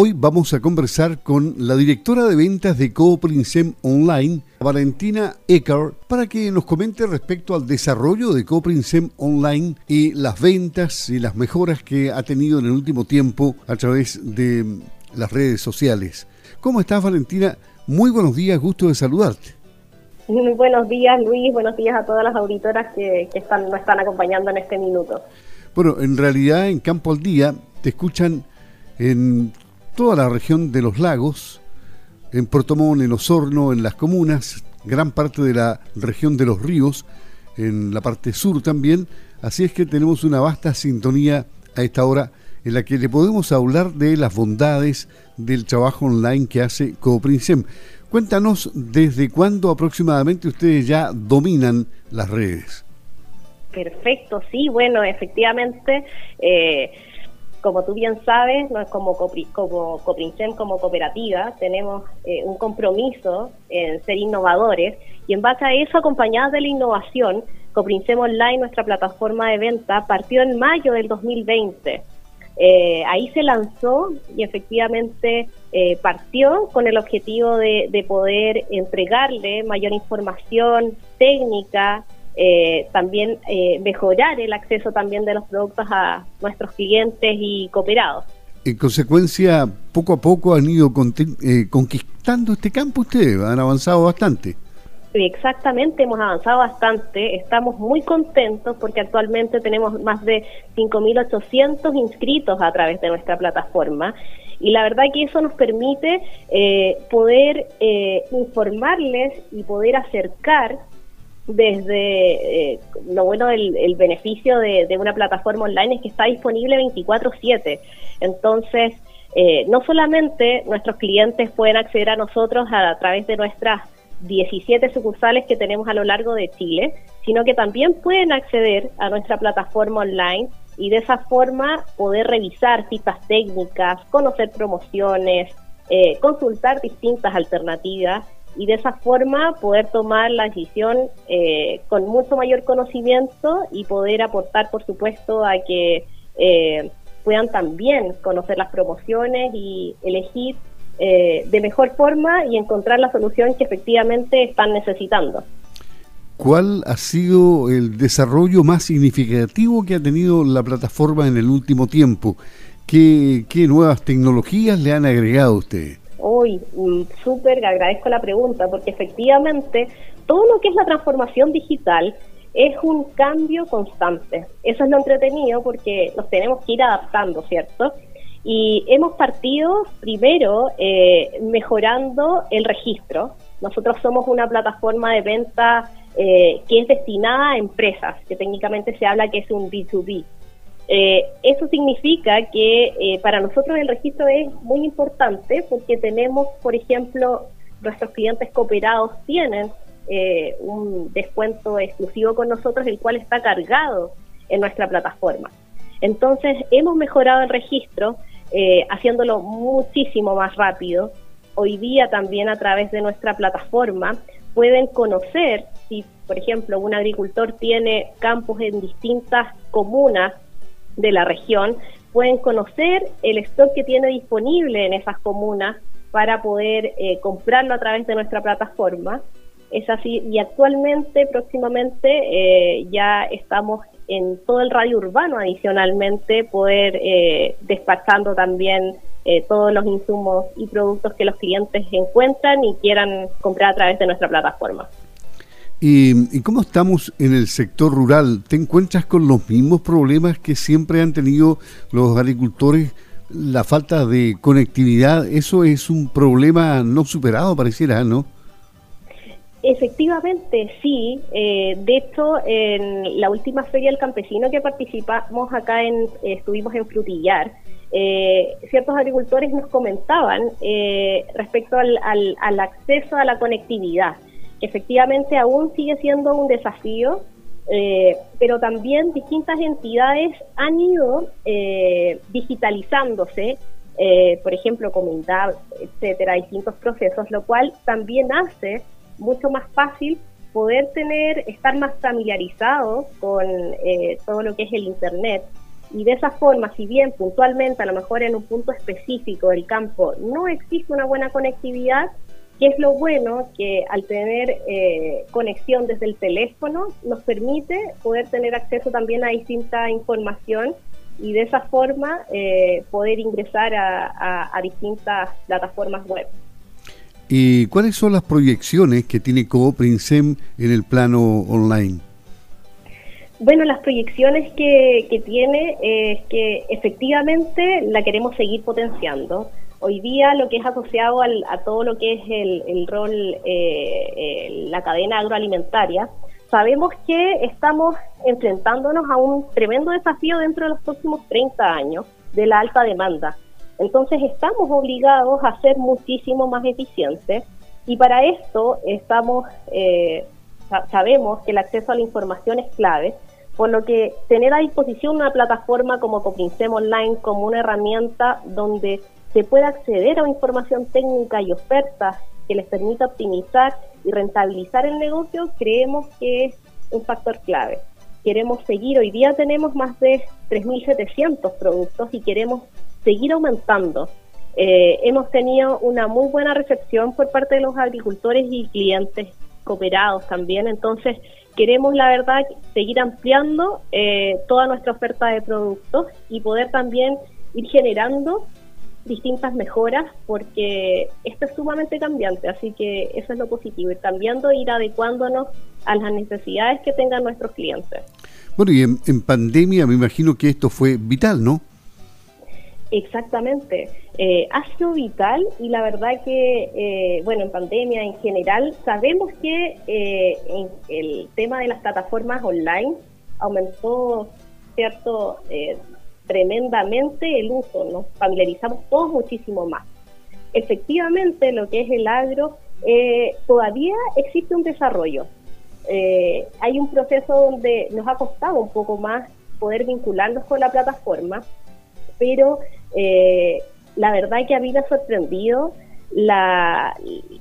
Hoy vamos a conversar con la directora de ventas de Cooprinsem Online, Valentina Ecker, para que nos comente respecto al desarrollo de Cooprinsem Online y las ventas y las mejoras que ha tenido en el último tiempo a través de las redes sociales. ¿Cómo estás, Valentina? Muy buenos días, gusto de saludarte. Muy buenos días, Luis. Buenos días a todas las auditoras que, están, nos están acompañando en este minuto. Bueno, en realidad en Campo al Día te escuchan en toda la región de los lagos, en Puerto Montt, en Osorno, en las comunas, gran parte de la región de los ríos, en la parte sur también. Así es que tenemos una vasta sintonía a esta hora en la que le podemos hablar de las bondades del trabajo online que hace Cooprinsem. Cuéntanos desde cuándo aproximadamente ustedes ya dominan las redes. Perfecto, sí, bueno, efectivamente. Eh, como tú bien sabes, no es como, como Coprincem, como cooperativa, tenemos eh, un compromiso en ser innovadores y en base a eso, acompañadas de la innovación, Coprincem Online, nuestra plataforma de venta, partió en mayo del 2020. Eh, ahí se lanzó y efectivamente eh, partió con el objetivo de poder entregarle mayor información técnica, eh, también eh, mejorar el acceso también de los productos a nuestros clientes y cooperados. En consecuencia, poco a poco han ido eh, conquistando este campo ustedes, han avanzado bastante. Exactamente, hemos avanzado bastante, estamos muy contentos porque actualmente tenemos más de 5.800 inscritos a través de nuestra plataforma y la verdad que eso nos permite poder informarles y poder acercar desde eh, lo bueno del el beneficio de, una plataforma online es que está disponible 24/7. Entonces, eh, no solamente nuestros clientes pueden acceder a nosotros a, través de nuestras 17 sucursales que tenemos a lo largo de Chile, sino que también pueden acceder a nuestra plataforma online y de esa forma poder revisar citas técnicas, conocer promociones, eh, consultar distintas alternativas y de esa forma poder tomar la decisión eh, con mucho mayor conocimiento y poder aportar, por supuesto, a que eh, puedan también conocer las promociones y elegir eh, de mejor forma y encontrar la solución que efectivamente están necesitando. ¿Cuál ha sido el desarrollo más significativo que ha tenido la plataforma en el último tiempo? ¿Qué, qué nuevas tecnologías le han agregado a ustedes? Hoy, mm, súper agradezco la pregunta, porque efectivamente todo lo que es la transformación digital es un cambio constante. Eso es lo entretenido porque nos tenemos que ir adaptando, ¿cierto? Y hemos partido primero eh, mejorando el registro. Nosotros somos una plataforma de venta eh, que es destinada a empresas, que técnicamente se habla que es un B2B. Eh, eso significa que eh, para nosotros el registro es muy importante porque tenemos, por ejemplo, nuestros clientes cooperados tienen eh, un descuento exclusivo con nosotros, el cual está cargado en nuestra plataforma. Entonces, hemos mejorado el registro, haciéndolo muchísimo más rápido. Hoy día también a través de nuestra plataforma pueden conocer si, por ejemplo, un agricultor tiene campos en distintas comunas de la región pueden conocer el stock que tiene disponible en esas comunas para poder eh, comprarlo a través de nuestra plataforma. Es así, y actualmente, próximamente, eh, ya estamos en todo el radio urbano adicionalmente, poder eh, despachando también eh, todos los insumos y productos que los clientes encuentran y quieran comprar a través de nuestra plataforma. ¿Y, cómo estamos en el sector rural? ¿Te encuentras con los mismos problemas que siempre han tenido los agricultores? La falta de conectividad, eso es un problema no superado, pareciera, ¿no? Efectivamente, sí. Eh, de hecho, en la última feria del campesino que participamos acá, en, estuvimos en Frutillar, eh, ciertos agricultores nos comentaban eh, respecto al, al acceso a la conectividad efectivamente aún sigue siendo un desafío, eh, pero también distintas entidades han ido eh, digitalizándose, eh, por ejemplo, comunidad, etcétera, distintos procesos, lo cual también hace mucho más fácil poder tener, estar más familiarizados con todo lo que es el Internet. Y de esa forma, si bien puntualmente, a lo mejor en un punto específico del campo, no existe una buena conectividad, que es lo bueno que al tener eh, conexión desde el teléfono nos permite poder tener acceso también a distinta información y de esa forma eh, poder ingresar a, a, distintas plataformas web. ¿Y cuáles son las proyecciones que tiene Cooprinsem en el plano online? Bueno, las proyecciones que, que tiene es que efectivamente la queremos seguir potenciando. Hoy día lo que es asociado a todo lo que es el, rol, eh, la cadena agroalimentaria, sabemos que estamos enfrentándonos a un tremendo desafío dentro de los próximos 30 años de la alta demanda. Entonces estamos obligados a ser muchísimo más eficientes y para esto estamos, eh, sabemos que el acceso a la información es clave, por lo que tener a disposición una plataforma como Copinsem Online como una herramienta donde se pueda acceder a información técnica y ofertas que les permita optimizar y rentabilizar el negocio, creemos que es un factor clave. Queremos seguir, hoy día tenemos más de 3.700 productos y queremos seguir aumentando. Eh, hemos tenido una muy buena recepción por parte de los agricultores y clientes cooperados también, entonces queremos la verdad seguir ampliando eh, toda nuestra oferta de productos y poder también ir generando distintas mejoras porque esto es sumamente cambiante, así que eso es lo positivo, ir cambiando, ir adecuándonos a las necesidades que tengan nuestros clientes. Bueno, y en, pandemia me imagino que esto fue vital, ¿no? Exactamente, eh, ha sido vital y la verdad que, eh, bueno, en pandemia en general, sabemos que eh, en el tema de las plataformas online aumentó, ¿cierto? Tremendamente el uso, nos familiarizamos todos muchísimo más. Efectivamente, lo que es el agro, eh, todavía existe un desarrollo. Eh, hay un proceso donde nos ha costado un poco más poder vincularnos con la plataforma, pero eh, la verdad que a mí me ha sorprendido la,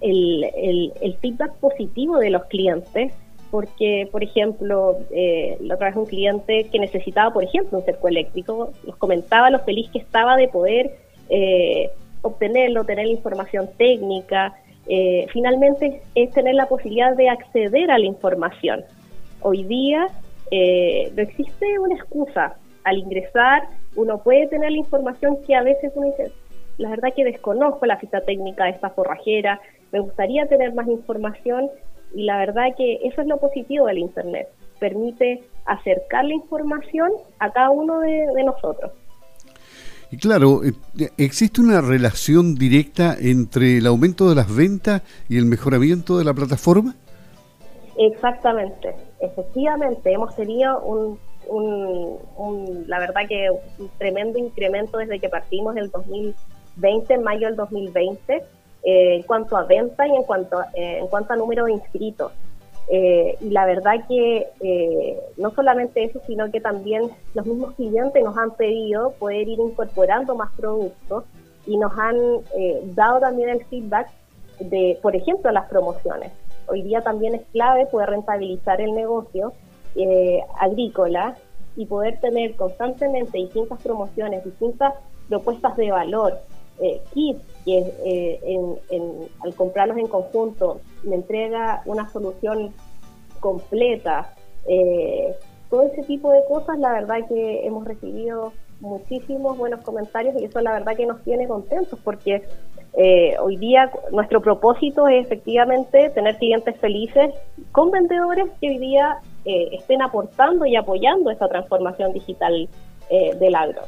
el feedback positivo de los clientes porque, por ejemplo, eh, la otra vez un cliente que necesitaba, por ejemplo, un cerco eléctrico, nos comentaba lo feliz que estaba de poder eh, obtenerlo, tener la información técnica. Eh, finalmente es tener la posibilidad de acceder a la información. Hoy día no existe una excusa. Al ingresar, uno puede tener la información que a veces uno dice, la verdad que desconozco la ficha técnica de esta forrajera, me gustaría tener más información y la verdad que eso es lo positivo del Internet. Permite acercar la información a cada uno de, nosotros. Y claro, eh, ¿existe una relación directa entre el aumento de las ventas y el mejoramiento de la plataforma? Exactamente, efectivamente, hemos tenido un, la verdad que un tremendo incremento desde que partimos del 2020, en mayo del 2020, eh, en cuanto a venta y en cuanto, eh, en cuanto a número de inscritos. Eh, y la verdad que no solamente eso, sino que también los mismos clientes nos han pedido poder ir incorporando más productos y nos han dado también el feedback de, por ejemplo, las promociones. Hoy día también es clave poder rentabilizar el negocio agrícola y poder tener constantemente distintas promociones, distintas propuestas de valor, eh, kits que eh, al comprarlos en conjunto me entrega una solución completa. Eh, todo ese tipo de cosas, la verdad que hemos recibido muchísimos buenos comentarios y eso la verdad que nos tiene contentos porque eh, hoy día nuestro propósito es efectivamente tener clientes felices con vendedores que hoy día estén aportando y apoyando esta transformación digital del agro.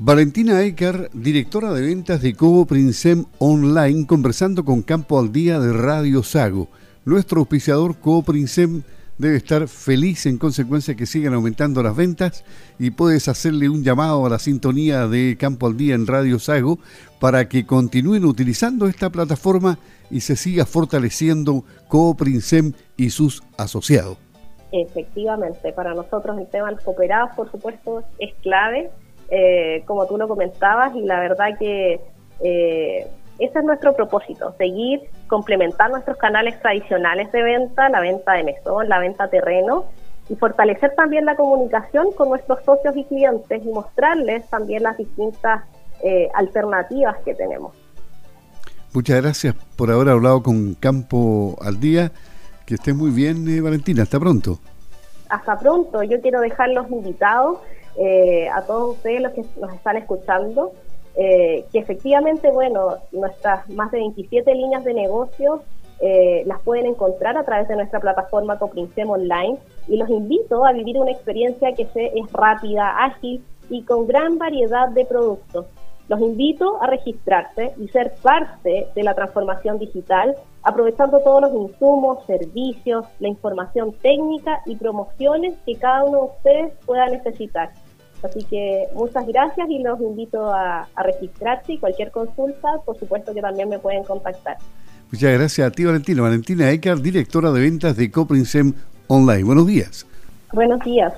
Valentina Eker, directora de ventas de Cobo Princem Online, conversando con Campo al Día de Radio Sago. Nuestro auspiciador Cobo Princem debe estar feliz en consecuencia que sigan aumentando las ventas y puedes hacerle un llamado a la sintonía de Campo al Día en Radio Sago para que continúen utilizando esta plataforma y se siga fortaleciendo Cobo Princem y sus asociados. Efectivamente, para nosotros el tema de los cooperados, por supuesto, es clave eh, como tú lo comentabas, y la verdad que eh, ese es nuestro propósito, seguir, complementar nuestros canales tradicionales de venta, la venta de mesón, la venta terreno, y fortalecer también la comunicación con nuestros socios y clientes y mostrarles también las distintas eh, alternativas que tenemos. Muchas gracias por haber hablado con Campo al Día. Que estés muy bien, eh, Valentina. Hasta pronto. Hasta pronto. Yo quiero dejar los invitados eh, a todos ustedes los que nos están escuchando, que efectivamente, bueno, nuestras más de 27 líneas de negocio las pueden encontrar a través de nuestra plataforma Coprincem Online y los invito a vivir una experiencia que es rápida, ágil y con gran variedad de productos. Los invito a registrarse y ser parte de la transformación digital, aprovechando todos los insumos, servicios, la información técnica y promociones que cada uno de ustedes pueda necesitar. Así que muchas gracias y los invito a, registrarse y cualquier consulta, por supuesto que también me pueden contactar. Muchas gracias a ti, Valentina. Valentina Ecar, directora de ventas de Coprinsem Online. Buenos días. Buenos días.